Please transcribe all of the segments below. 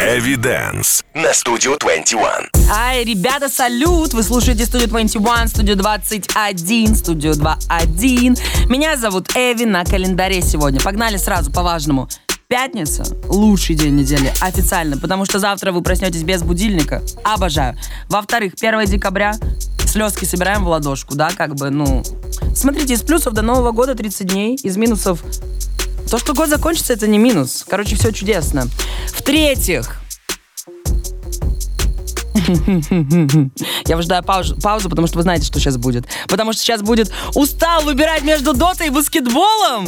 Эвиденс на студию 21. Ай, ребята, салют! Вы слушаете студию 21, студию 21, студию 21. Меня зовут Эви на календаре сегодня. Погнали сразу по важному. Пятница – лучший день недели, официально, потому что завтра вы проснетесь без будильника. Обожаю. Во-вторых, 1 декабря слезки собираем в ладошку, да, как бы, ну... Смотрите, из плюсов до Нового года 30 дней, из минусов... То, что год закончится, это не минус. Короче, все чудесно. В-третьих, я выжидаю паузу, паузу, потому что вы знаете, что сейчас будет. Потому что сейчас будет «Устал выбирать между дотой и баскетболом?»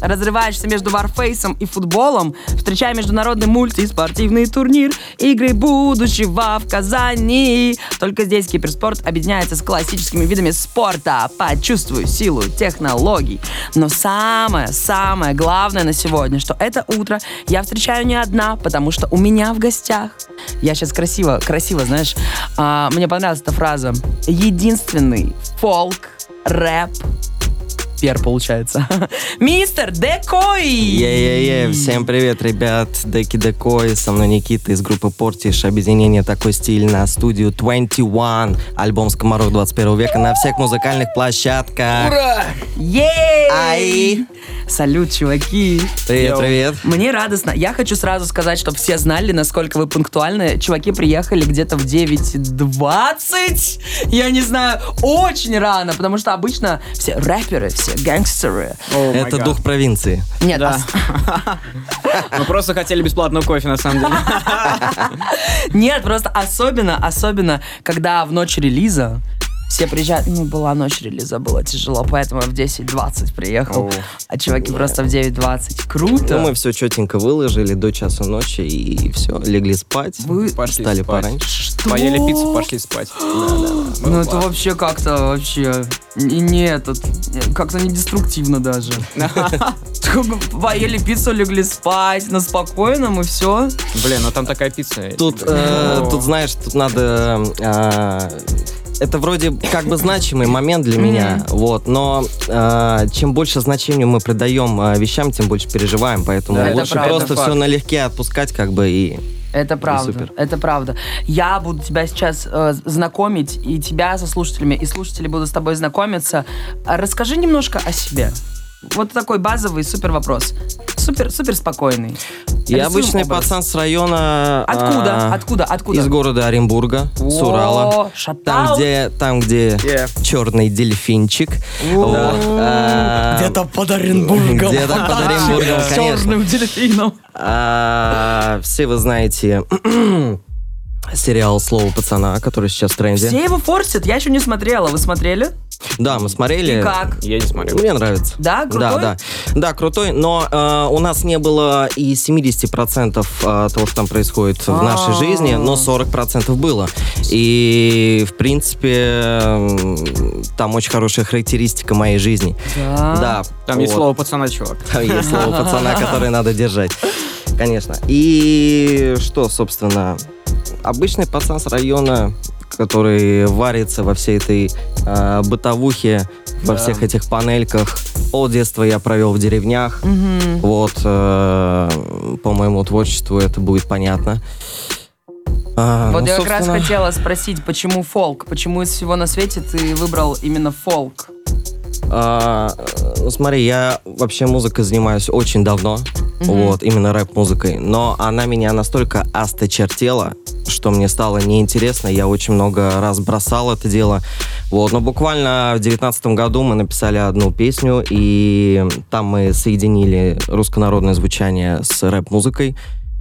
Разрываешься между варфейсом и футболом, встречая международный мультиспортивный турнир игры будущего в Казани. Только здесь киберспорт объединяется с классическими видами спорта. Почувствую силу технологий. Но самое-самое главное на сегодня, что это утро я встречаю не одна, потому что у меня в гостях. Я сейчас красиво, красиво, знаешь, а, мне понравилась эта фраза. Единственный фолк, рэп, пер получается. Мистер Декой! Е-е-е, всем привет, ребят. Деки Декой, со мной Никита из группы Портиш, объединение такой стиль на студию 21, альбом Скоморох 21 века на всех музыкальных площадках. Ура! Ей! Ай! Салют, чуваки! Привет, привет. Мне радостно. Я хочу сразу сказать, чтобы все знали, насколько вы пунктуальны. Чуваки приехали где-то в 9.20. Я не знаю, очень рано, потому что обычно все рэперы, все гангстеры. Это дух провинции. Нет, Да. ос- Мы просто хотели бесплатного кофе, на самом деле. Нет, просто особенно, особенно, когда в ночь релиза все приезжают, ну, была ночь релиза, было тяжело, поэтому я в 10.20 приехал, О. а чуваки просто в 9.20. Круто! Ну, мы все четенько выложили до часу ночи и все, легли спать. Вы- Пошли Встали спать. пораньше. Что? Поели пиццу, пошли спать. Ну, это вообще как-то вообще... Не, не этот... Как-то не деструктивно даже. Поели пиццу, легли спать на спокойном и все. Блин, ну там такая пицца. Тут, э, тут, знаешь, тут надо... э, это вроде как бы значимый момент для меня, вот, но э, чем больше значения мы придаем э, вещам, тем больше переживаем, поэтому Да, это лучше правда, просто факт. все налегке отпускать, как бы, и Это правда, супер. это правда. Я буду тебя сейчас э, знакомить, и тебя со слушателями, и слушатели будут с тобой знакомиться. А Расскажи немножко о себе. Вот такой базовый супер вопрос. Супер, супер спокойный. Я Рисуем обычный образ. пацан с района... Откуда? а, Откуда? Откуда? Из города Оренбурга, с О, Урала. шатаут. Там, где, там, где Yeah. черный дельфинчик. Вот, а, Где-то под Оренбургом. Где-то под Оренбургом, С конечно. черным дельфином. А, все вы знаете сериал «Слово пацана», который сейчас в тренде. Все его форсят, я еще не смотрела. Вы смотрели? Да, мы смотрели. И как? Я не смотрел. Мне нравится. Да, крутой? Да, да. Да, крутой, но э, у нас не было и 70% э, того, что там происходит в нашей А. жизни, но 40% было. И, в принципе, там очень хорошая характеристика моей жизни. Да. Да. Там есть вот. слово пацана, чувак. Там есть слово пацана, которое надо держать. Конечно. И что, собственно, обычный пацан с района, который варится во всей этой э, бытовухе, во Да. всех этих панельках. Пол детства я провел в деревнях. Мгм. Вот, э, по моему творчеству это будет понятно. А, Вот ну, я как раз собственно, хотела спросить, почему фолк? Почему из всего на свете ты выбрал именно фолк? А, ну, смотри, я вообще музыкой занимаюсь очень давно, вот, именно рэп-музыкой, но она меня настолько осточертела, что мне стало неинтересно, я очень много раз бросал это дело, вот, но буквально в девятнадцатом году мы написали одну песню, и там мы соединили руссконародное звучание с рэп-музыкой,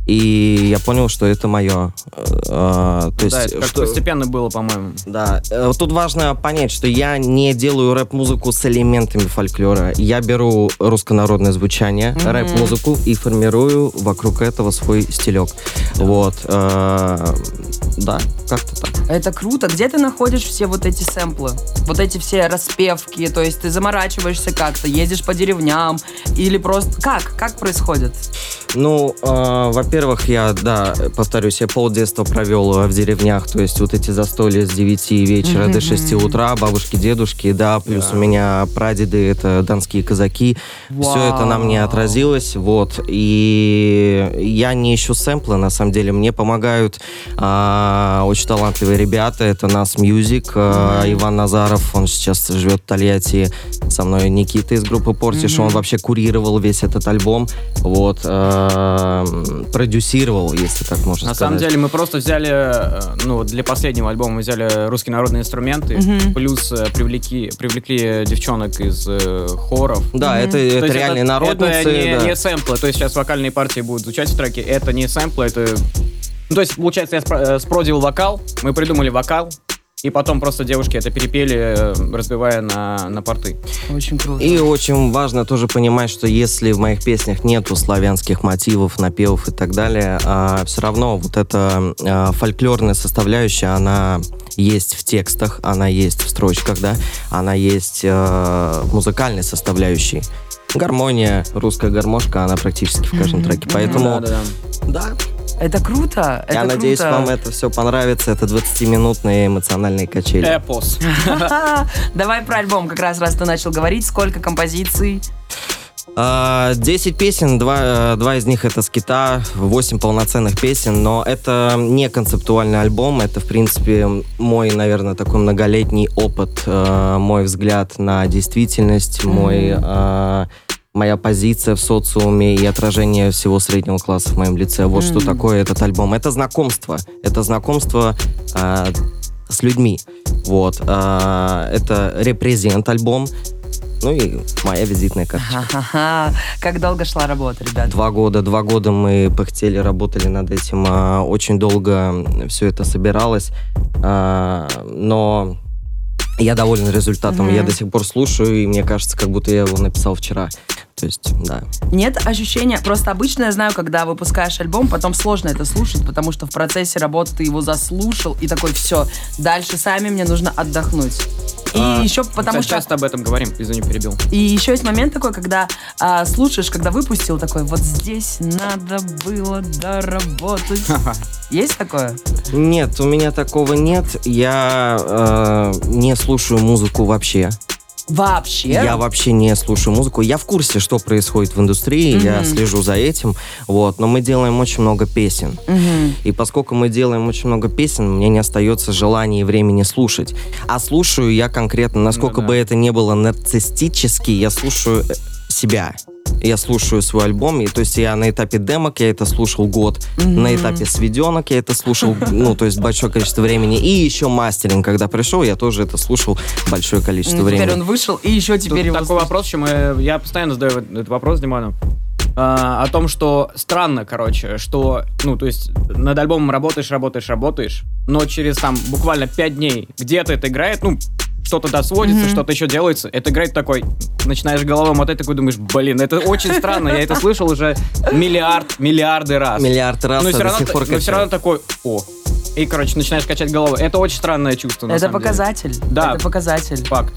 и я понял, что это мое. то есть, Да, это как что- постепенно было, по-моему. да, э, вот тут важно понять, что я не делаю рэп-музыку с элементами фольклора. Я беру руссконародное звучание, рэп-музыку и формирую вокруг этого свой стилек. Вот. э, Да, как-то так. Это круто. Где ты находишь все вот эти сэмплы? Вот эти все распевки? То есть ты заморачиваешься как-то, ездишь по деревням или просто... Как? Как происходит? Ну, э, во-первых, я, да, повторюсь, я полдетства провел э, в деревнях, то есть вот эти застолья с 9 вечера до 6 утра, бабушки, дедушки, да, плюс Да. у меня прадеды, это донские казаки. Все это на мне отразилось, вот, и я не ищу сэмплы, на самом деле, мне помогают а, очень талантливые ребята, это Naz Music, а, Иван Назаров, он сейчас живет в Тольятти, со мной Никита из группы Портиш, он вообще курировал весь этот альбом, вот, а, продюсировал, если так можно На сказать. самом деле мы просто взяли, э, ну, вот для последнего альбома мы взяли русские народные инструменты, Мгм. плюс э, привлекли, привлекли девчонок из э, хоров. Да, это, То это есть реальные народницы. Это не, да. не сэмплы, то есть сейчас вокальные партии будут звучать в треке, это не сэмплы, это... Ну, то есть, получается, я спро- э, спродил вокал, мы придумали вокал, и потом просто девушки это перепели, э, разбивая на, на порты. Очень круто. И очень важно тоже понимать, что если в моих песнях нету славянских мотивов, напевов и так далее, все равно вот эта а, фольклорная составляющая, она есть в текстах, она есть в строчках, да, она есть э, в музыкальной составляющей. Гармония, русская гармошка, она практически в каждом треке. Поэтому, Да-да-да. да, Это круто. я это надеюсь, круто. вам это все понравится. Это 20-минутные эмоциональные качели. Эпос. Давай про альбом, как раз раз ты начал говорить. Сколько композиций? А, 10 песен, два, э, два из них это скита, 8 полноценных песен, но это не концептуальный альбом, это, в принципе, мой, наверное, такой многолетний опыт, э, мой взгляд на действительность, мой, э, моя позиция в социуме и отражение всего среднего класса в моем лице. Вот что Мгм. такое этот альбом. Это знакомство, это знакомство э, с людьми. Вот. э, это репрезент альбом. Ну и моя визитная карточка. Как долго шла работа, ребят? Два года, два года мы пыхтели, работали над этим. а, Очень долго все это собиралось. Но я доволен результатом. Мгм. Я до сих пор слушаю, и мне кажется, как будто я его написал вчера. То есть, да. Нет ощущения, просто обычно я знаю, когда выпускаешь альбом, потом сложно это слушать, потому что в процессе работы ты его заслушал и такой, все, дальше сами мне нужно отдохнуть. И А, еще потому что... часто об этом говорим, извини, перебил. И еще есть момент такой, когда а, слушаешь, когда выпустил такой, вот здесь надо было доработать. Есть такое? Нет, у меня такого нет. Я э, не слушаю музыку вообще. Вообще? Я вообще не слушаю музыку. Я в курсе, что происходит в индустрии, я Мгм. слежу за этим. Вот, но мы делаем очень много песен. Мгм. И поскольку мы делаем очень много песен, мне не остается желания и времени слушать. А слушаю я конкретно, насколько да. бы это не было нарциссически, я слушаю э, себя. Я слушаю свой альбом, и то есть я на этапе демок я это слушал год, Мгм. на этапе сведенок я это слушал, ну, то есть большое количество времени, и еще мастеринг, когда пришел, я тоже это слушал большое количество Ну, Теперь времени. он вышел, и еще Тут теперь его такой слушать. вопрос, чем я, постоянно задаю этот вопрос Диману. а, о том, что странно, короче, что, ну, то есть над альбомом работаешь, работаешь, работаешь, но через там буквально пять дней где-то это играет, ну, что-то досводится, Мгм. что-то еще делается, это играет такой, начинаешь головой мотать, такой думаешь, блин, это очень странно, я это слышал уже миллиард, миллиарды раз. Миллиард раз, но а все равно, сих ты- пор но все равно такой, о. И, короче, начинаешь качать головой. Это очень странное чувство, на Это самом деле. показатель. Да. Это показатель. Факт.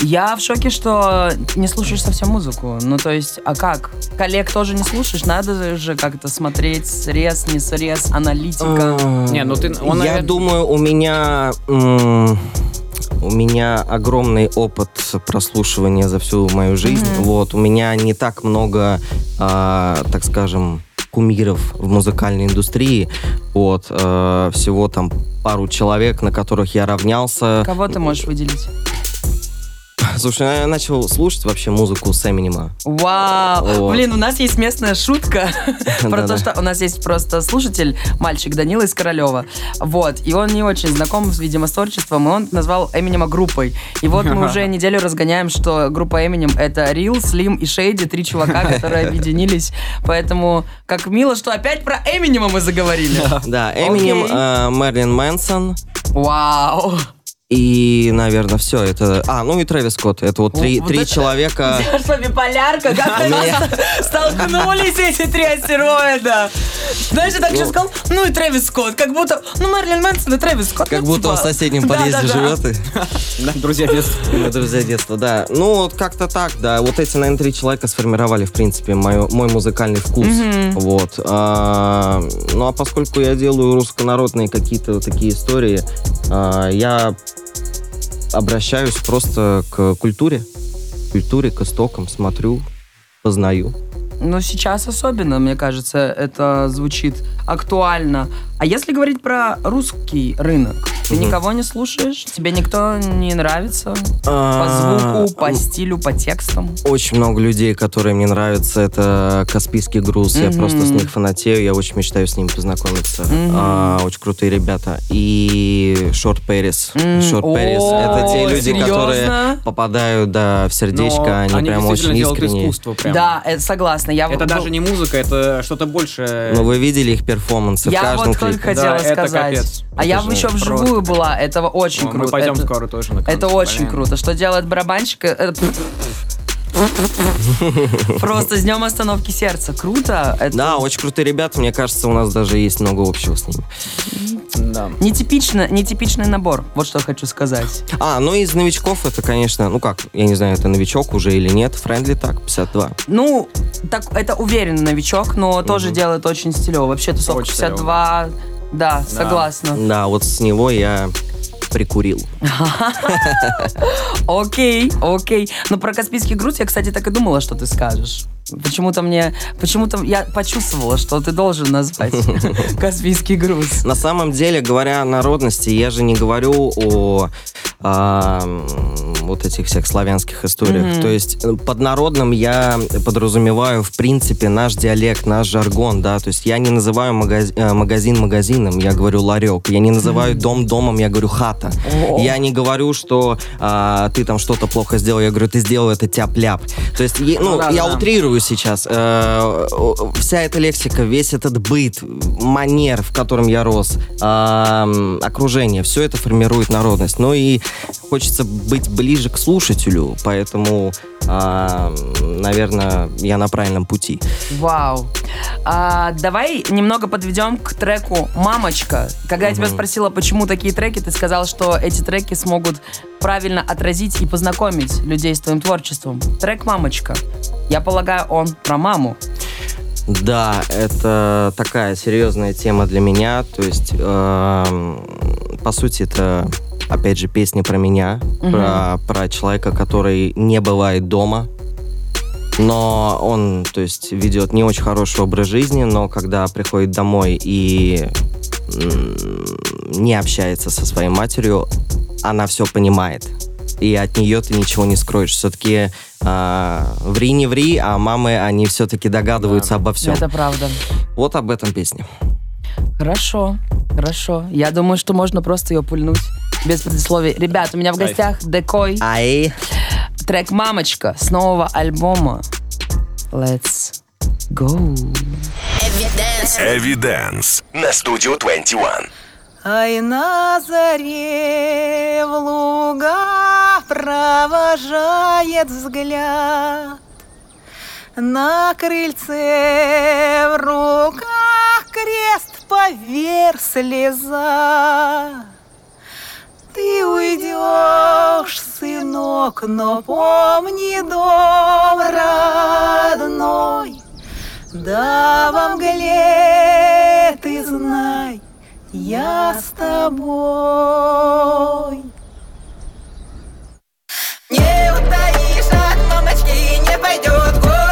Я в шоке, что не слушаешь совсем музыку. Ну, то есть, а как? Коллег тоже не слушаешь? Надо же как-то смотреть срез, не срез, аналитика. Не, ну ты- он, Я наверное- думаю, у меня... м, У меня огромный опыт прослушивания за всю мою жизнь. Мгм. Вот, у меня не так много, а, так скажем, кумиров в музыкальной индустрии. Вот, э, всего там пару человек, на которых я равнялся. Кого ты можешь выделить? Слушай, я начал слушать вообще музыку с Эминема. Вау! Вот. Блин, у нас есть местная шутка про то, что у нас есть просто слушатель, мальчик Данила из Королева. Вот. И он не очень знаком, видимо, с творчеством, и он назвал Эминема группой. И вот мы уже неделю разгоняем, что группа Эминем это Рил, Слим и Шейди, три чувака, которые объединились. Поэтому как мило, что опять про Эминема мы заговорили. Да, Эминем, Мерлин Мэнсон, Вау! И, наверное, все это... А, ну и Трэвис Скотт. Это вот три, Вот три это- человека... Что, биполярка? Как они столкнулись, эти три астероида? Знаешь, я так сейчас сказал, ну и Трэвис Скотт. Как будто, ну Мэрилин Мэнсон и Трэвис Скотт. Как ну, будто типа, в соседнем подъезде живет. и- друзья детства. Друзья детства, да. Ну, вот как-то так, да. Вот эти, наверное, три человека сформировали, в принципе, мой музыкальный вкус. Вот. А, ну, а поскольку я делаю руссконародные какие-то вот такие истории, а, я обращаюсь просто к культуре. Культуре, к истокам, смотрю, познаю. Ну, сейчас особенно, мне кажется, это звучит актуально. А если говорить про русский рынок, ты Мгм. никого не слушаешь? Тебе никто не нравится? По А, звуку, по стилю, по текстам? Очень много людей, которые мне нравятся. Это Каспийский груз. Я просто с них фанатею. Я очень мечтаю с ними познакомиться. А, очень крутые ребята. И Шорт Пэрис. Шорт Пэрис. Это те люди, серьезно? которые попадают да, в сердечко. Но они, прям очень искренние. искусство прям. Да, это согласна. Я Это даже не музыка, это что-то большее. Но вы видели их перформансы в каждом вот только хотела Да, это сказать. капец. А я же еще просто вживую была. Это очень Ну, круто. Мы пойдем это, скоро тоже на это концерт, очень блин. круто. Что делает барабанщик? Просто с днем остановки сердца. Круто. Это Да, очень крутые ребята. Мне кажется, у нас даже есть много общего с ними. Да. нетипично, нетипичный набор. Вот что хочу сказать. А, ну из новичков это, конечно, ну как, я не знаю, это новичок уже или нет. Френдли так, 52. Ну, так это уверенный новичок, но тоже делает очень стилево. Вообще тусовка Очень 52. Да, согласна. Да, вот с него я прикурил. Окей, окей. Но про Каспийский груз я, кстати, так и думала, что ты скажешь. Почему-то мне, почему-то я почувствовала, что ты должен назвать Каспийский груз. На самом деле, говоря о народности, я же не говорю о а, вот этих всех славянских историях. То есть э, под народным я подразумеваю, в принципе, наш диалект, наш жаргон, да. То есть я не называю э, магазин магазином, я говорю ларек. Я не называю дом домом, я говорю хата. О. Я не говорю, что а, ты там что-то плохо сделал, я говорю, ты сделал это тяп-ляп. То есть, ну, Ну да, я да. утрирую сейчас. Э, вся эта лексика, весь этот быт, манер, в котором я рос, ам, окружение, все это формирует народность. Ну и хочется быть ближе к слушателю, поэтому, наверное, я на правильном пути. Вау. А, давай немного подведем к треку «Мамочка». Когда я тебя спросила, почему такие треки, ты сказал, что эти треки смогут правильно отразить и познакомить людей с твоим творчеством. Трек «Мамочка». Я полагаю, он про маму. Да, это такая серьезная тема для меня. То есть, эм, по сути, это, опять же, песня про меня, про, про человека, который не бывает дома. Но он, то есть, ведет не очень хороший образ жизни, но когда приходит домой и не общается со своей матерью, она все понимает. И от нее ты ничего не скроешь. Все-таки ври не ври, а мамы, они все-таки догадываются обо всем. Это правда. Вот об этом песня. Хорошо, хорошо. Я думаю, что можно просто ее пульнуть без предисловий. Ребят, у меня в Кайф. гостях Декой. Ай, Трек «Мамочка» с нового альбома. Let's go. Эвиденс на студию 21. Ай на заре в луга провожает взгляд. На крыльце в руках крест поверх слеза. Ты уйдешь, сынок, но помни дом родной. Да во мгле ты знай, я с тобой. Не утаишь от мамочки, не пойдет гордый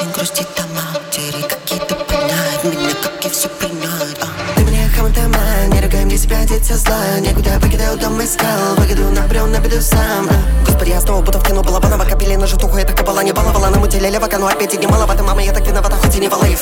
сын грустит о матери Какие-то понять меня, как и все принять а. Ты меня хаматама, не ругай мне себя, дети зла. Некуда покидаю дом, искал Выгоду набрел на беду сам. А. Господи, я снова будто в кино Балабанова Налили на житуху, я так кабала не баловала. Нам уделили вагану, опять и немало воды Мама, я так виновата, хоть и не валаев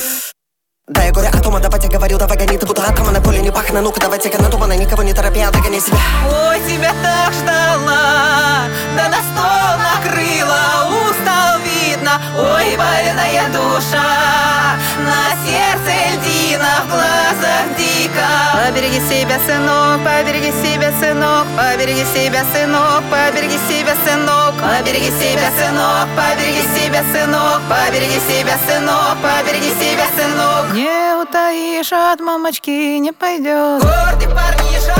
да, я горе атома, давайте говорю, давай гони, ты будто атома На поле не пахнет, ну-ка давайте-ка надуманно Никого не торопи, а догони себя. Ой, тебя так ждала, да на стол накрыла, устал видно, ой, больная душа, на сердце льдина, в глазах дико. Побереги себя, сынок, побереги себя, сынок, побереги себя, сынок, побереги себя, сынок, побереги себя, сынок, побереги себя, сынок, побереги себя, сынок, побереги себя, сынок. Не утаишь от мамочки, не пойдет. Гордый парниша,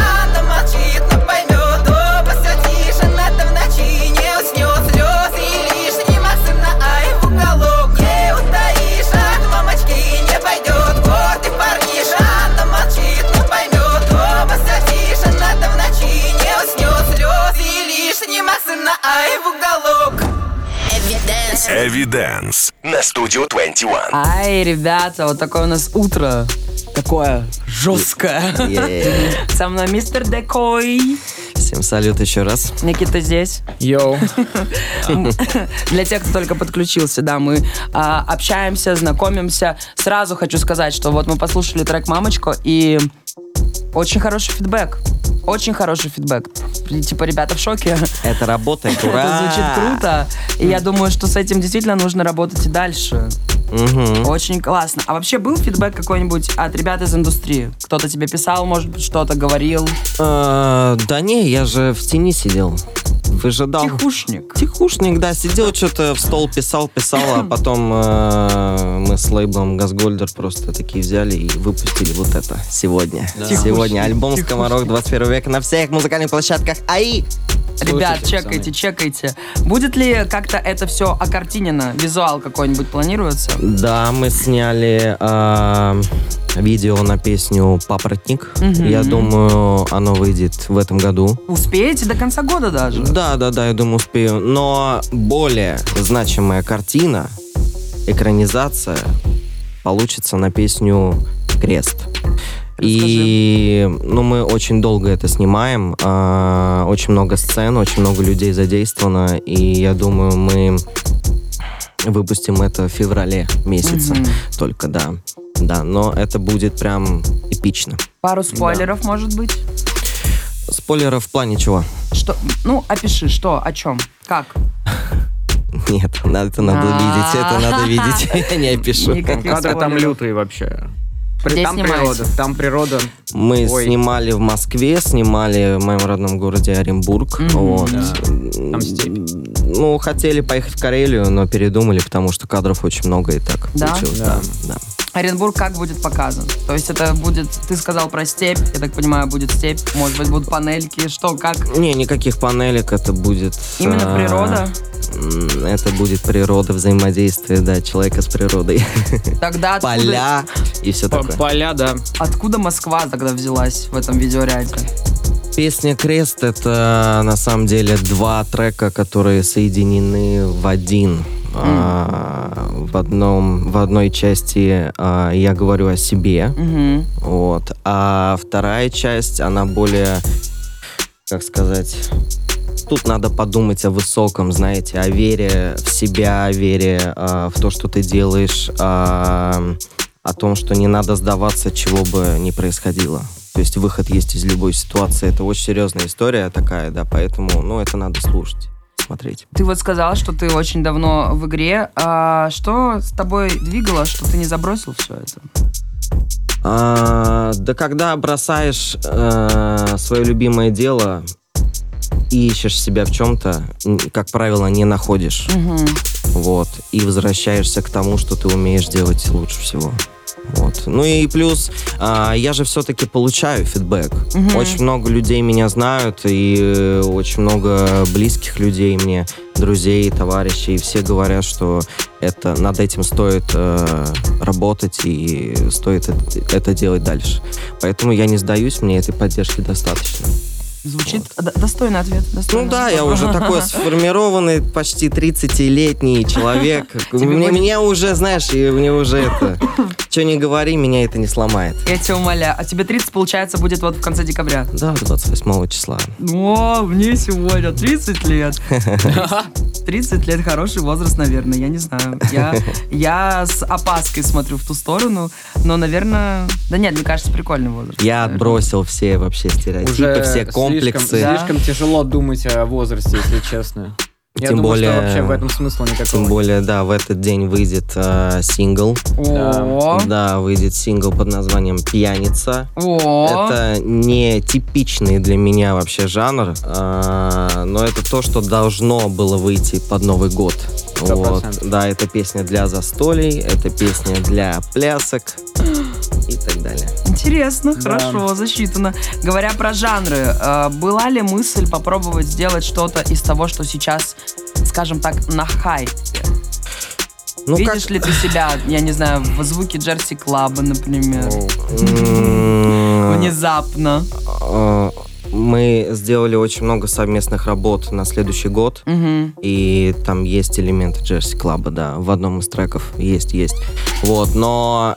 Evidence на студию 21. Ай, ребята, вот такое у нас утро. Такое жесткое. Е-е. Со мной мистер Декой. Всем салют еще раз. Никита здесь. Йоу. Для тех, кто только подключился, да, мы а, общаемся, знакомимся. Сразу хочу сказать, что вот мы послушали трек «Мамочка» и очень хороший фидбэк. Очень хороший фидбэк. Типа, ребята в шоке. Это работает, Это ура! звучит круто. И я думаю, что с этим действительно нужно работать и дальше. Мгм. Очень классно. А вообще был фидбэк какой-нибудь от ребят из индустрии? Кто-то тебе писал, может быть, что-то говорил? А, Да не, я же в тени сидел. Выжидал. Тихушник. Тихушник, да, сидел, что-то в стол писал, писал, а потом э, мы с лейблом Газгольдер просто такие взяли и выпустили вот это сегодня. Сегодня альбом «Скоморох 21 века» на всех музыкальных площадках АИ. Ребят, чекайте, чекайте. Будет ли как-то это все окартинено? Визуал какой-нибудь планируется? Да, мы сняли э, видео на песню «Папоротник». Я думаю, оно выйдет в этом году. Успеете до конца года даже? Да, да, да, я думаю, успею. Но более значимая картина, экранизация, получится на песню «Крест». И ну, мы очень долго это снимаем, а, очень много сцен, очень много людей задействовано, и я думаю, мы выпустим это в феврале месяце только, да. Да, но это будет прям эпично. Пару спойлеров, может быть? Спойлеров в плане чего? Что? Ну, опиши, что, о чем, как? Нет, надо- это надо видеть, это надо видеть, я не опишу. Кадры там лютые вообще. При- Где там снимаете? природа, там природа. Мы Ой. снимали в Москве, снимали в моем родном городе Оренбург. Вот. Там степь. Ну, хотели поехать в Карелию, но передумали, потому что кадров очень много и так Да? получилось. Да. Да, да. Оренбург как будет показан? То есть это будет, ты сказал про степь, я так понимаю, будет степь, может быть, будут панельки, что, как? Не, никаких панелек, это будет... Именно а, природа? Это будет природа, взаимодействие, да, человека с природой. Тогда откуда, Поля и все такое. Поля, да. откуда Москва тогда взялась в этом видеоряде? Песня «Крест» — это на самом деле два трека, которые соединены в один. А, в, одном, в одной части а, я говорю о себе, Мгм. вот, а вторая часть, она более, как сказать, тут надо подумать о высоком, знаете, о вере в себя, о вере а, в то, что ты делаешь, а, о том, что не надо сдаваться, чего бы ни происходило. То есть выход есть из любой ситуации. Это очень серьезная история такая, да, поэтому, ну, это надо слушать, смотреть. Ты вот сказал, что ты очень давно в игре. А что с тобой двигало, что ты не забросил все это? А, да когда бросаешь э, свое любимое дело и ищешь себя в чем-то, как правило, не находишь. Мгм. Вот. И возвращаешься к тому, что ты умеешь делать лучше всего. Вот. Ну и плюс, а, я же все-таки получаю фидбэк. Очень много людей меня знают, и э, очень много близких людей мне, друзей, товарищей, все говорят, что это, над этим стоит э, работать и стоит это, это делать дальше. Поэтому я не сдаюсь, мне этой поддержки достаточно. Звучит д- достойный ответ. Ну достойный. да, я уже такой сформированный, почти 30-летний человек. Мне, уже, знаешь, и мне уже это... Что не говори, меня это не сломает. Я тебя умоляю. А тебе 30, получается, будет вот в конце декабря. Да, 28 числа. О, мне сегодня 30 лет. 30 лет хороший возраст, наверное, я не знаю. Я, я с опаской смотрю в ту сторону, но, наверное... Да нет, мне кажется, прикольный возраст. Я наверное. отбросил все вообще стереотипы, Уже все слишком- комплексы. Да. Слишком тяжело думать о возрасте, если честно. Я Тем думаю, более- что вообще в этом смысла никакого. Тем более, да, в этот день выйдет э, сингл. О, Да, выйдет сингл под названием «Пьяница». о. Это не типичный для меня вообще жанр, а, но это то, что должно было выйти под Новый год. Вот. Да, это песня для застолий, это песня для плясок и так далее. Интересно, Да. хорошо, засчитано. Говоря про жанры, э, была ли мысль попробовать сделать что-то из того, что сейчас, скажем так, на хайпе? Ну, Видишь как... ли ты себя, я не знаю, в звуке Джерси Клаба, например? Внезапно. э, Мы сделали очень много совместных работ на следующий год. Мгм. И там есть элементы Джерси Клаба, да, в одном из треков есть, есть. Вот, но,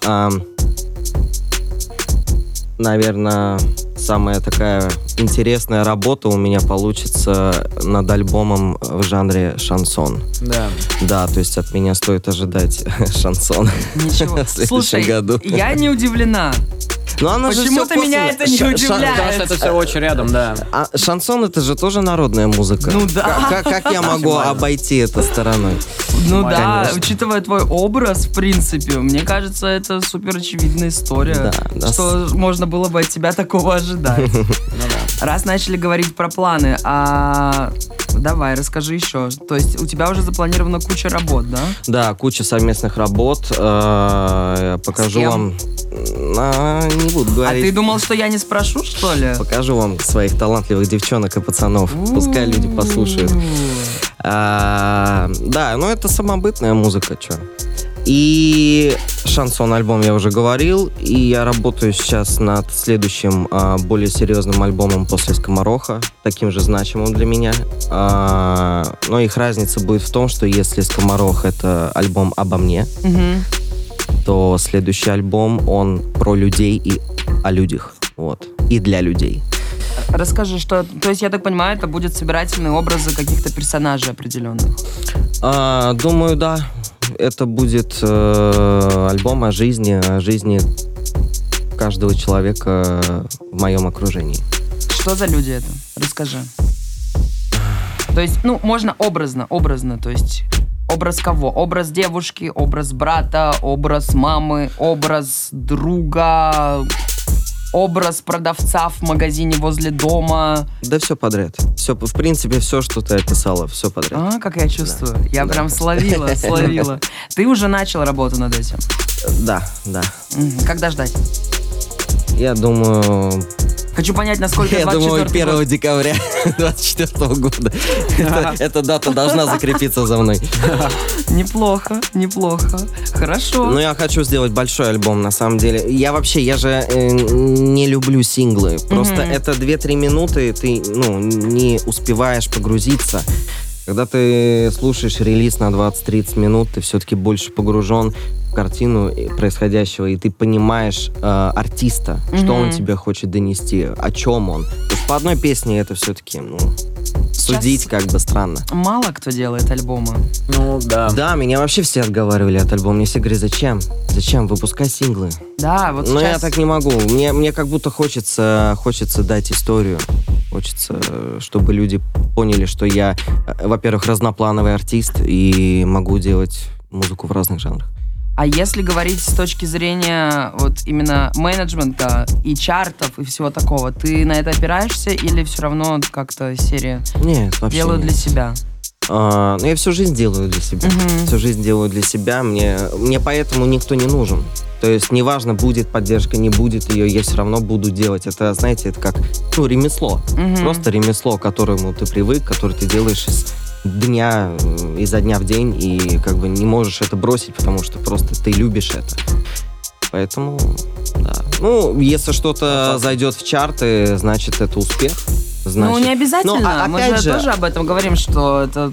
наверное, самая такая интересная работа у меня получится над альбомом в жанре шансон. Да. Да, то есть от меня стоит ожидать шансон Ничего. в следующем Слушай, году. я не удивлена. Но она же Почему-то всё меня это не удивляет. Потому что это все очень рядом, да. А шансон это же тоже народная музыка. Ну да. Как, как- я могу обойти это стороной? Ну да, учитывая твой образ, в принципе, мне кажется, это супер очевидная история, Да, да. что можно было бы от тебя такого ожидать. Ну. Раз начали говорить про планы, а давай, расскажи еще. То есть у тебя уже запланирована куча работ, да? Да, куча совместных работ. Э, Покажу вам. А, не буду А говорить. ты думал, что я не спрошу, что ли? Покажу вам своих талантливых девчонок и пацанов. Пускай люди послушают. А, да, ну это самобытная музыка, что. И шансон альбом я уже говорил, и я работаю сейчас над следующим а, более серьезным альбомом после Скомороха, таким же значимым для меня. А, но их разница будет в том, что если Скоморох это альбом обо мне, Мгм. то следующий альбом он про людей и о людях, вот, и для людей. Расскажи, что... То есть, я так понимаю, это будет собирательные образы каких-то персонажей определенных. А, думаю, да. Это будет э, альбом о жизни, о жизни каждого человека в моем окружении. Что за люди это? Расскажи. То есть, ну, можно образно, образно, то есть... Образ кого? Образ девушки, образ брата, образ мамы, образ друга, образ продавца в магазине возле дома. Да все подряд. Все, в принципе, все, что ты описала, все подряд. А, как я чувствую. Я Да. прям словила, словила. Ты уже начал работу над этим. Да, да. Когда ждать? Я думаю, Хочу понять, насколько я думаю, 24 1 год. декабря 24 года. Эта дата должна закрепиться за мной. Неплохо, неплохо. Хорошо. Но я хочу сделать большой альбом, на самом деле. Я вообще, я же э, не люблю синглы. Просто это 2-3 минуты, ты, ну, не успеваешь погрузиться. Когда ты слушаешь релиз на 20-30 минут, ты все-таки больше погружен картину происходящего, и ты понимаешь э, артиста, что он тебе хочет донести, о чем он. Потому что по одной песне это все-таки, ну, судить как бы странно. Мало кто делает альбомы. Ну да. Да, меня вообще все отговаривали от альбома. Мне все говорят, зачем? Зачем? Выпускай синглы. Да, вот Но сейчас... я так не могу. Мне, мне как будто хочется, хочется дать историю. Хочется, чтобы люди поняли, что я, э, во-первых, разноплановый артист и могу делать музыку в разных жанрах. А если говорить с точки зрения вот именно менеджмента и чартов и всего такого, ты на это опираешься или все равно как-то серия Нет, вообще делаю нет. для себя? А, ну, я всю жизнь делаю для себя. Мгм. Всю жизнь делаю для себя. Мне, мне поэтому никто не нужен. То есть неважно, будет поддержка, не будет ее, я все равно буду делать. Это, знаете, это как ну, ремесло. Мгм. Просто ремесло, к которому ты привык, которое ты делаешь из дня, изо дня в день, и как бы не можешь это бросить, потому что просто ты любишь это. Поэтому, да. Ну, если что-то зайдет в чарты, значит, это успех. значит. Ну, не обязательно. Ну, а Мы же, же, тоже об этом говорим, что это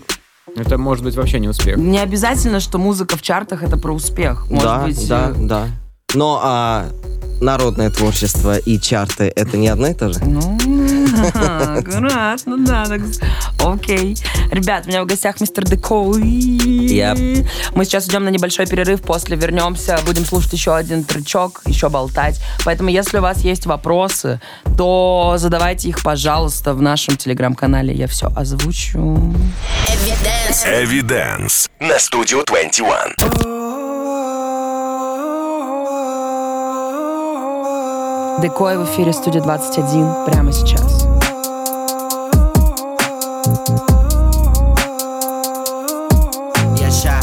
Это может быть вообще не успех. не обязательно, что музыка в чартах это про успех. Может да, быть, да, э, да. Но а, народное творчество и чарты это не одно и то же. Ну, аккуратно, да. Окей. Ребят, у меня в гостях мистер Декоуи. Yep. Мы сейчас идем на небольшой перерыв, после вернемся, будем слушать еще один тречок, еще болтать. Поэтому, если у вас есть вопросы, то задавайте их, пожалуйста, в нашем телеграм-канале. Я все озвучу. Эвиденс на студию 21. Декой в эфире студия 21 прямо сейчас. Я ща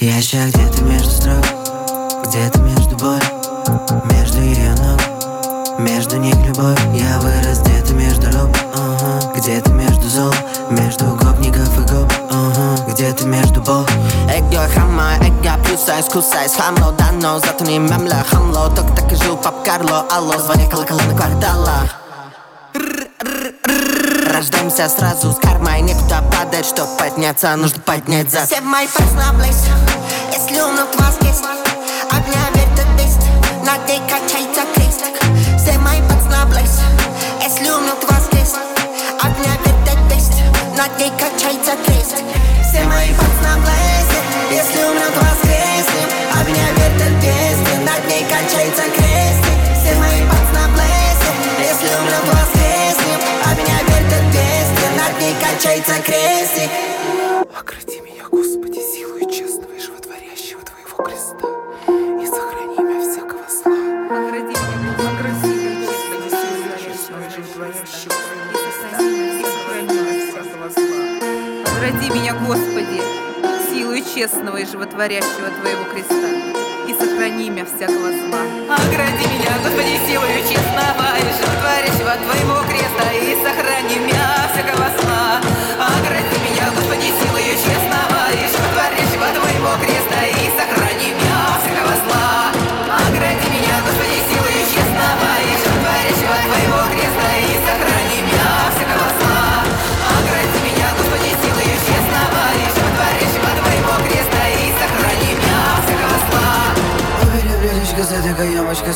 Я ща где-то между строк Где-то между боль Между ее ног Между них любовь Я вырос где-то между роб ага. Где-то между зол Где-то между бог Эго хама, эго плюса, искуса, из хамло Дано, зато не мемля, хамло Только так и жил пап Карло, алло Звони колокола на кварталах Рождаемся сразу с кармой Некуда падать, чтоб подняться Нужно поднять за Все мои близ Если умрут вас есть Огня вертит лист Над ней качается крест Все мои близ Если умрут вас есть Огня вертит лист Над ней качается крест ней качается крестик Огради меня, Господи, силой честного и животворящего Твоего креста. И сохрани меня всякого зла. Огради меня, Господи, силою честного и животворящего Твоего креста, и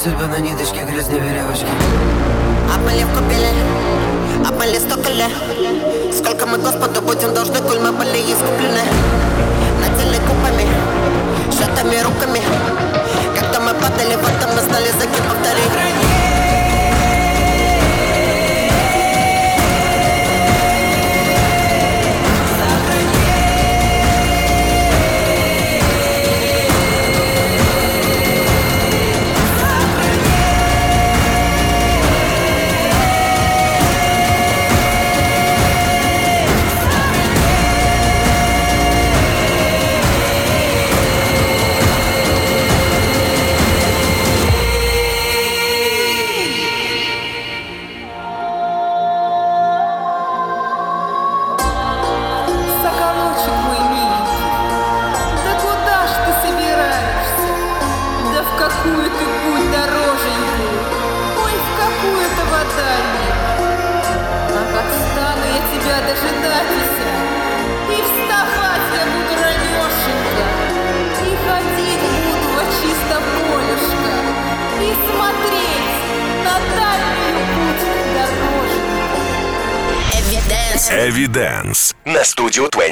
Судьба на ниточке, грязной веревочки. Обмыли в купели, обмыли стоколи Сколько мы Господу будем должны, коль мы были искуплены На теле купами, сжатыми руками. Когда мы падали в этом, мы знали,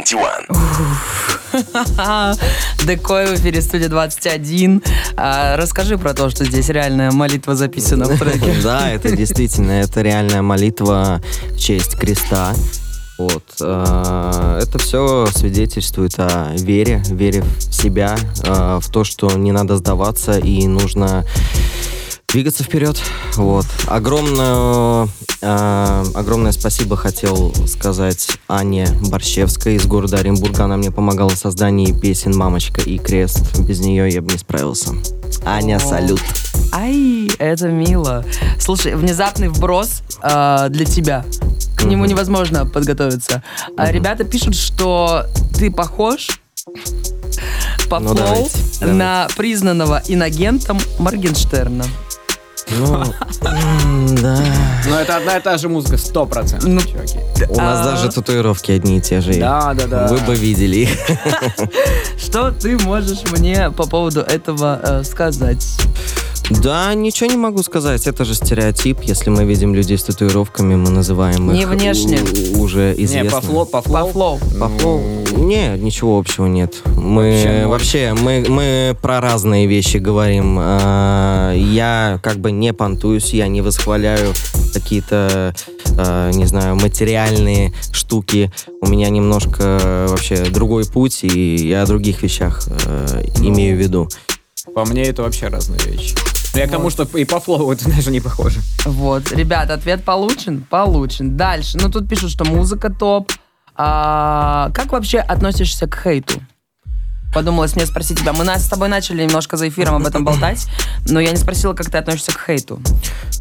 21. Декой в эфире студия 21. А, расскажи про то, что здесь реальная молитва записана в треке. Да, это действительно, это реальная молитва в честь креста. Вот. э, Это все свидетельствует о вере, вере в себя, э, в то, что не надо сдаваться и нужно двигаться вперед. Вот. Огромное, э, огромное спасибо хотел сказать Ане Борщевской из города Оренбурга. Она мне помогала в создании песен «Мамочка» и «Крест». Без нее я бы не справился. Аня, салют. Ай, это мило. Слушай, внезапный вброс э, для тебя. К нему невозможно подготовиться. А ребята пишут, что ты похож по Ну, флоу давайте, давайте. на признанного инагентом Моргенштерна. Ну, да. Но это одна и та же музыка, сто процентов, Ну, чуваки. У нас А. даже татуировки одни и те же. Да, да, да. Вы бы видели их. Что ты можешь мне по поводу этого э, сказать? Да, ничего не могу сказать. Это же стереотип. Если мы видим людей с татуировками, мы называем Не их внешне. Уже Не, известно. по флоу, по По флоу. флоу. По флоу? Не, ничего общего нет. Мы Вообще ноль. вообще, мы, мы про разные вещи говорим. А, Я как бы не понтуюсь, я не восхваляю какие-то, а, не знаю, материальные штуки. У меня немножко вообще другой путь, и я о других вещах э, имею в виду. По мне это вообще разные вещи. Но я к тому, что и по флоу это даже не похоже. Вот, ребят, ответ получен? Получен. Дальше. Ну, тут пишут, что музыка топ. А, как вообще относишься к хейту? Подумалось мне спросить тебя. Мы нас с тобой начали немножко за эфиром об этом болтать, но я не спросила, как ты относишься к хейту.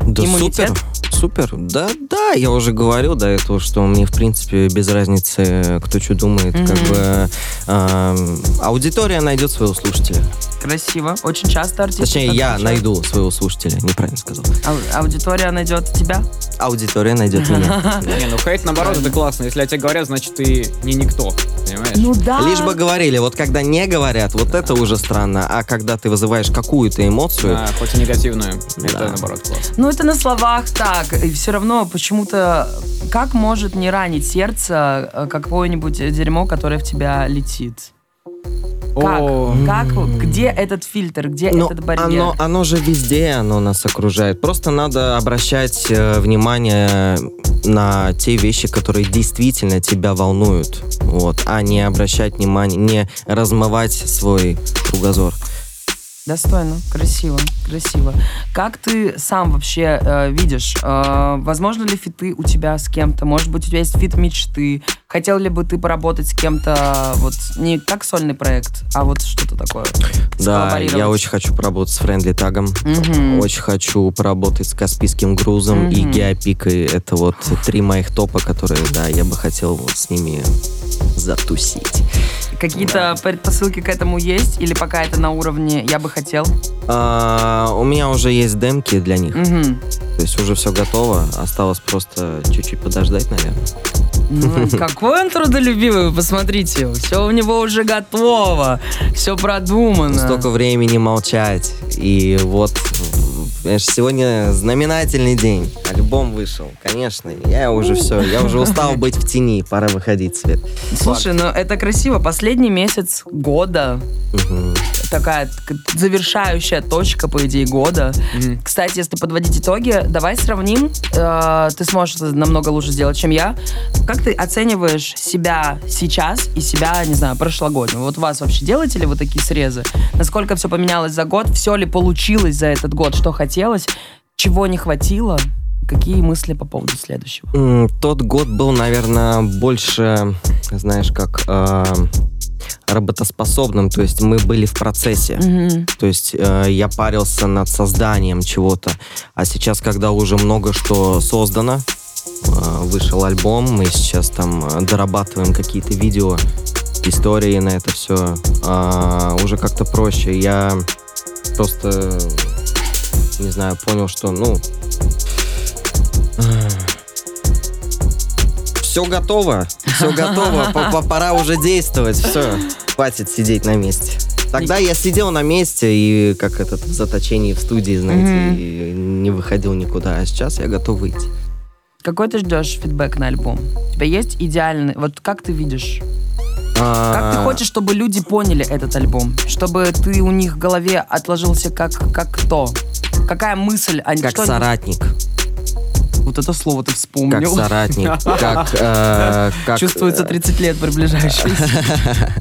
Да Иммунитет? супер, супер. Да, да, я уже говорил до этого, что мне, в принципе, без разницы, кто что думает. Как бы эм, аудитория найдет своего слушателя. Красиво. Очень часто артисты... Точнее, я отвечают. найду своего слушателя, неправильно сказал. Ау- аудитория найдет тебя? Аудитория найдет меня. Не, ну хейт наоборот это классно. Если о тебе говорят, значит ты не никто. Понимаешь? Ну да. Лишь бы говорили, вот когда не говорят, вот это уже странно, а когда ты вызываешь какую-то эмоцию, А, хоть и негативную. Это Да. наоборот классно. Ну, это на словах так. И все равно почему-то... Как может не ранить сердце э, какое-нибудь дерьмо, которое в тебя летит? Как? О, Как? Где этот фильтр? Где Но этот барьер? оно, оно же везде, оно нас окружает. Просто надо обращать э, внимание на те вещи, которые действительно тебя волнуют. Вот, а не обращать внимание, не размывать свой кругозор. Достойно, красиво, красиво. Как ты сам вообще э, видишь? э, возможно ли feat ы у тебя с кем-то? Может быть, у тебя есть feat мечты? Хотел ли бы ты поработать с кем-то, вот не как сольный проект, а вот что-то такое? Да, я очень хочу поработать с Friendly Thug ом. Мгм. Очень хочу поработать с Каспийским грузом и Мгм. Гео Пикой. Это вот три моих топа, которые, да, я бы хотел вот с ними затусить. Какие-то предпосылки к этому есть? Или пока это на уровне «я бы хотел»? А, у меня уже есть демки для них. Мгм. То есть уже все готово. Осталось просто чуть-чуть подождать, наверное. Ну, какой он трудолюбивый, вы посмотрите. Все у него уже готово, все продумано. Столько времени молчать. И вот, понимаешь, сегодня знаменательный день. Альбом вышел, конечно. Я уже все, я уже устал быть в тени. Пора выходить в свет. Слушай, ну это красиво. Последний месяц года, Мгм. Такая завершающая точка, по идее, года. Мгм. Кстати, если подводить итоги, давай сравним. Э, ты сможешь это намного лучше сделать, чем я. Как ты оцениваешь себя сейчас и себя, не знаю, прошлогоднего? Вот вас вообще делаете ли вы такие срезы? Насколько все поменялось за год? Все ли получилось за этот год? Что хотелось? Чего не хватило? Какие мысли по поводу следующего? М, Тот год был, наверное, больше, знаешь, как э, работоспособным. То есть мы были в процессе. Мгм. То есть э, я парился над созданием чего-то. А сейчас, когда уже много что создано, э, вышел альбом, мы сейчас там э, дорабатываем какие-то видео, истории на это все. уже как-то проще. Я просто, не знаю, понял, что, ну... Все готово, все готово, пора уже действовать, все, хватит сидеть на месте. Тогда я сидел на месте и как этот в заточении в студии, знаете, Мгм. и не выходил никуда, а сейчас я готов выйти. Какой ты ждешь фидбэк на альбом? У тебя есть идеальный... Вот как ты видишь? Как ты А, хочешь, чтобы люди поняли этот альбом? Чтобы ты у них в голове отложился как, как кто? Какая мысль? А Как что- соратник, Вот это слово ты как вспомнил. соратник, как... э, как, Чувствуется э, 30 лет приближающиеся.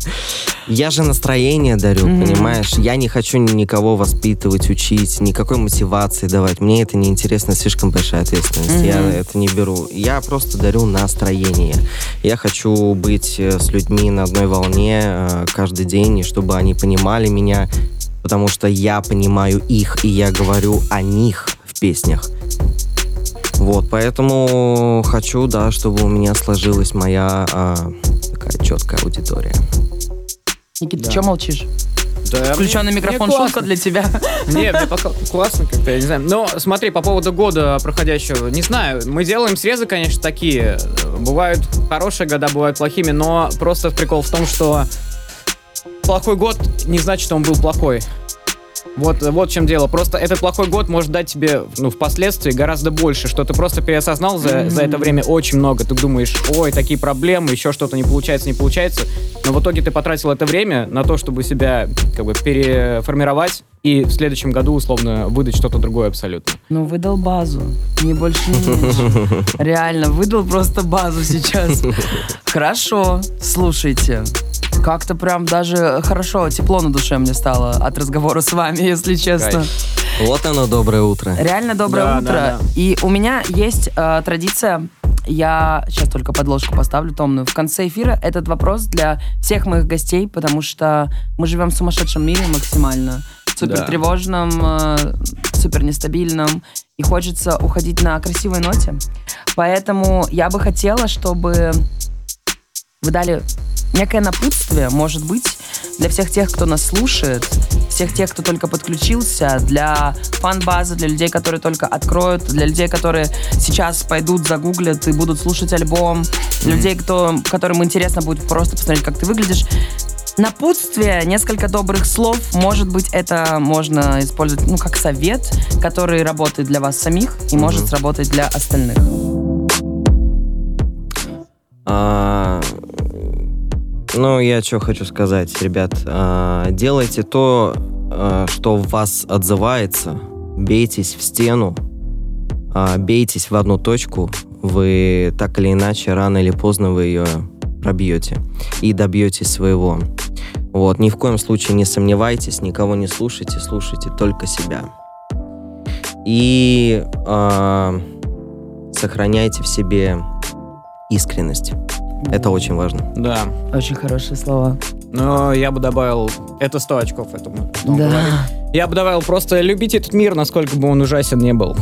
Я же настроение дарю, Мгм. понимаешь? Я не хочу никого воспитывать, учить, никакой мотивации давать. Мне это не интересно, слишком большая ответственность. Я Мгм. это не беру. Я просто дарю настроение. Я хочу быть э, с людьми на одной волне э, каждый день, и чтобы они понимали меня, потому что я понимаю их, и я говорю о них в песнях. Вот, поэтому хочу, да, чтобы у меня сложилась моя а, такая четкая аудитория. Никита, Да. ты что молчишь? Да, Включенный мне- микрофон, мне шутка для тебя. Не, мне пока классно как-то, я не знаю. Но смотри, по поводу года проходящего, не знаю, мы делаем срезы, конечно, такие. Бывают хорошие года, бывают плохими, но просто прикол в том, что плохой год не значит, что он был плохой. Вот, вот в чем дело. Просто этот плохой год может дать тебе, ну, впоследствии гораздо больше, что ты просто переосознал за, за это время очень много. Ты думаешь, ой, такие проблемы, еще что-то не получается, не получается. Но в итоге ты потратил это время на то, чтобы себя как бы переформировать и в следующем году условно выдать что-то другое абсолютно. Ну, выдал базу. Не больше, не меньше. Реально, выдал просто базу сейчас. Хорошо, слушайте. Как-то прям даже хорошо, тепло на душе мне стало от разговора с вами, если честно. Кайф. Вот оно, доброе утро. Реально доброе Да, утро. да, да. И у меня есть э, традиция. Я сейчас только подложку поставлю томную. В конце эфира этот вопрос для всех моих гостей, потому что мы живем в сумасшедшем мире максимально. Супер Да. тревожном, э, супер нестабильном. И хочется уходить на красивой ноте. Поэтому я бы хотела, чтобы вы дали некое напутствие, может быть, для всех тех, кто нас слушает, всех тех, кто только подключился, для фан-базы, для людей, которые только откроют, для людей, которые сейчас пойдут, загуглят и будут слушать альбом, для людей, кто, которым интересно будет просто посмотреть, как ты выглядишь. Напутствие, несколько добрых слов, может быть, это можно использовать, ну, как совет, который работает для вас самих и может сработать для остальных. А, ну, я что хочу сказать, ребят. а, делайте то, а, что в вас отзывается. Бейтесь в стену, а, бейтесь в одну точку. Вы так или иначе, рано или поздно вы ее пробьете и добьетесь своего. Вот, ни в коем случае не сомневайтесь, никого не слушайте, слушайте только себя. И а, сохраняйте в себе искренность. Это очень важно. Да. Очень хорошие слова. Но я бы добавил... Это 100 очков этому. Да. говорит. Я бы добавил просто любить этот мир, насколько бы он ужасен не был.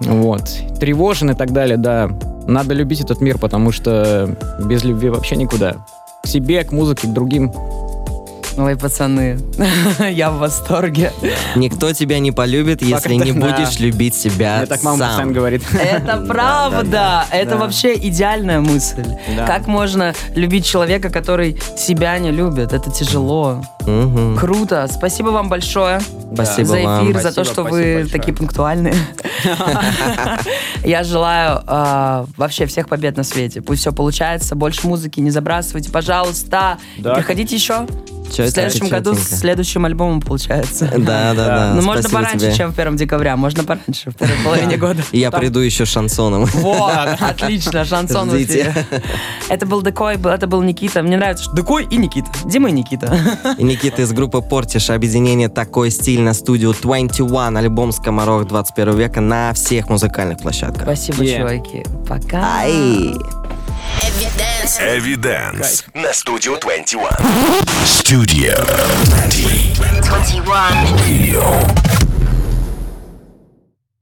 Вот. Тревожен и так далее, да. Надо любить этот мир, потому что без любви вообще никуда. К себе, к музыке, к другим. Ой, пацаны, я в восторге. Никто тебя не полюбит, если не да. будешь любить себя Мне так мама сам. говорит. Это правда. Это Да. вообще идеальная мысль. Да. Как можно любить человека, который себя не любит? Это тяжело. Круто. Спасибо вам большое Спасибо за вам. эфир, за то, что вы большое. такие пунктуальные. Я желаю а, вообще всех побед на свете. Пусть все получается. Больше музыки не забрасывайте, пожалуйста. Приходите еще. В Чётенько, следующем году с следующим альбомом получается. Да, да, да. Ну, можно пораньше, тебе. чем в первом декабря. Можно пораньше, в первой половине года. И Я Там- приду еще шансоном. Вот, отлично, шансон в эфире. Это был Декой, это был Никита. Мне нравится, что Декой и Никита. Дима и Никита. И Никита из группы Портиш. Объединение «Такой стиль» на студию 21. Альбом «Скоморох 21 века» на всех музыкальных площадках. Спасибо, Yeah. чуваки. Пока. Ай! Эвиденс на студию 21. Studio 21. Radio.